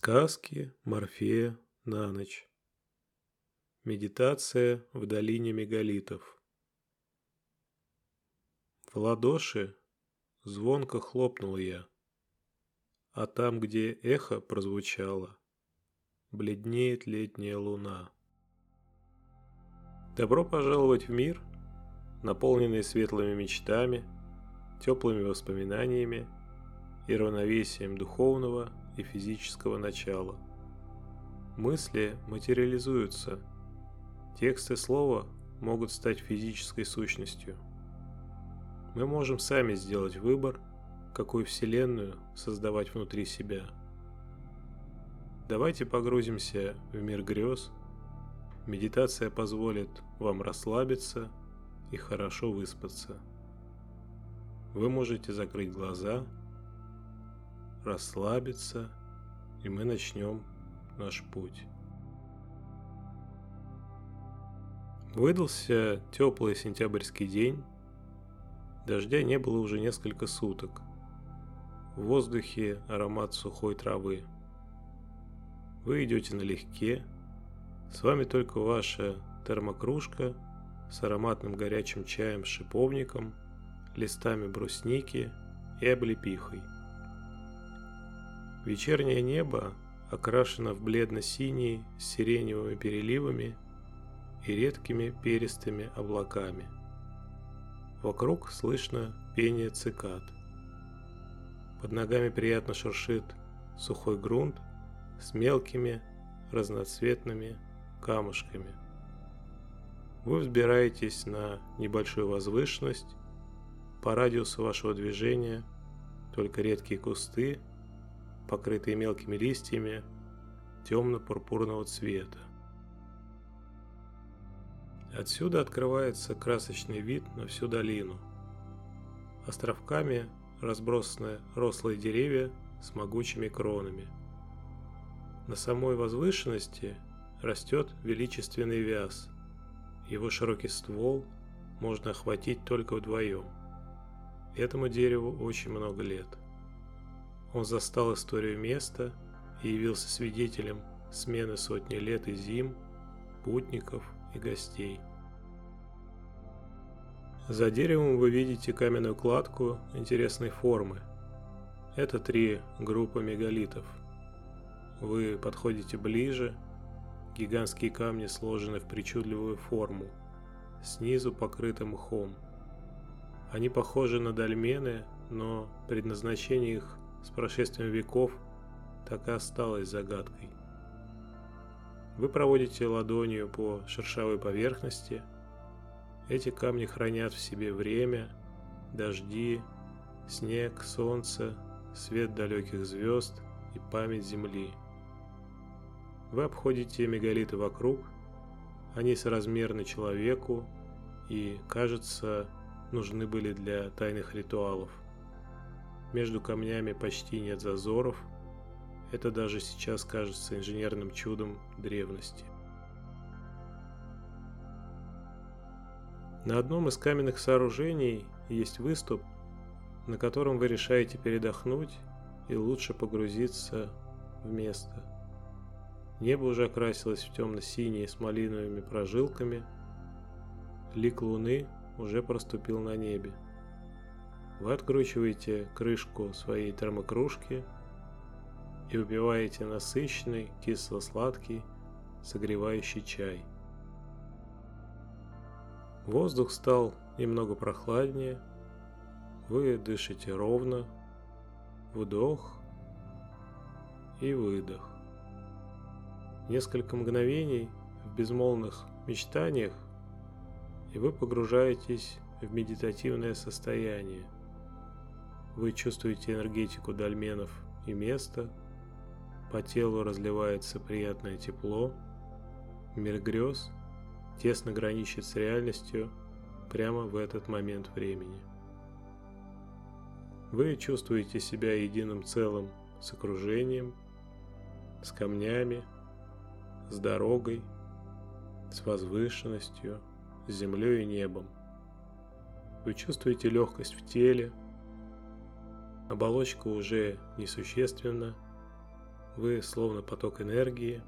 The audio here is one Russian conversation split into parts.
Сказки Морфея на ночь. Медитация в долине мегалитов. В ладоши звонко хлопнул я, а там, где эхо прозвучало, бледнеет летняя луна. Добро пожаловать в мир, наполненный светлыми мечтами, теплыми воспоминаниями и равновесием духовного и физического начала. Мысли материализуются. Тексты слова могут стать физической сущностью. Мы можем сами сделать выбор, какую вселенную создавать внутри себя. Давайте погрузимся в мир грез. Медитация позволит вам расслабиться и хорошо выспаться. Вы можете закрыть глаза – расслабиться, и мы начнем наш путь. Выдался теплый сентябрьский день. Дождя не было уже несколько суток. В воздухе аромат сухой травы. Вы идете налегке. С вами только ваша термокружка с ароматным горячим чаем с шиповником, листами брусники и облепихой. Вечернее небо окрашено в бледно-синий с сиреневыми переливами и редкими перистыми облаками. Вокруг слышно пение цикад. Под ногами приятно шуршит сухой грунт с мелкими разноцветными камушками. Вы взбираетесь на небольшую возвышенность. По радиусу вашего движения только редкие кусты покрытые мелкими листьями темно-пурпурного цвета. Отсюда открывается красочный вид на всю долину. Островками разбросаны рослые деревья с могучими кронами. На самой возвышенности растет величественный вяз. Его широкий ствол можно охватить только вдвоем. Этому дереву очень много лет – он застал историю места и явился свидетелем смены сотни лет и зим, путников и гостей. За деревом вы видите каменную кладку интересной формы. Это три группы мегалитов. Вы подходите ближе, гигантские камни сложены в причудливую форму, снизу покрыты мхом. Они похожи на дольмены, но предназначение их с прошествием веков так и осталась загадкой. Вы проводите ладонью по шершавой поверхности. Эти камни хранят в себе время, дожди, снег, солнце, свет далеких звезд и память Земли. Вы обходите мегалиты вокруг, они соразмерны человеку и, кажется, нужны были для тайных ритуалов – между камнями почти нет зазоров. Это даже сейчас кажется инженерным чудом древности. На одном из каменных сооружений есть выступ, на котором вы решаете передохнуть и лучше погрузиться в место. Небо уже окрасилось в темно-синие с малиновыми прожилками. Лик луны уже проступил на небе. Вы откручиваете крышку своей термокружки и убиваете насыщенный, кисло-сладкий, согревающий чай. Воздух стал немного прохладнее, вы дышите ровно, вдох и выдох. Несколько мгновений в безмолвных мечтаниях, и вы погружаетесь в медитативное состояние – вы чувствуете энергетику дольменов и места. По телу разливается приятное тепло. Мир грез тесно граничит с реальностью прямо в этот момент времени. Вы чувствуете себя единым целым с окружением, с камнями, с дорогой, с возвышенностью, с землей и небом. Вы чувствуете легкость в теле, Оболочка уже несущественна. Вы словно поток энергии.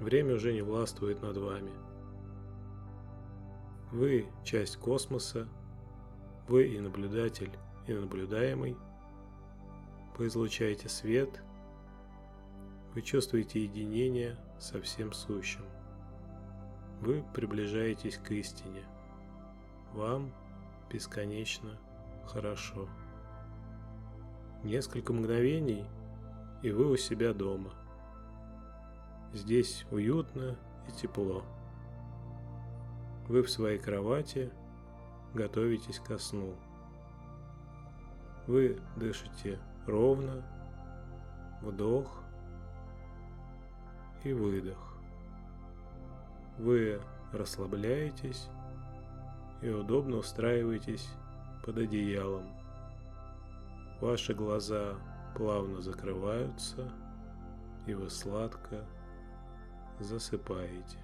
Время уже не властвует над вами. Вы часть космоса. Вы и наблюдатель, и наблюдаемый. Вы излучаете свет. Вы чувствуете единение со всем сущим. Вы приближаетесь к истине. Вам бесконечно хорошо. Несколько мгновений, и вы у себя дома. Здесь уютно и тепло. Вы в своей кровати готовитесь ко сну. Вы дышите ровно, вдох и выдох. Вы расслабляетесь и удобно устраиваетесь под одеялом. Ваши глаза плавно закрываются, и вы сладко засыпаете.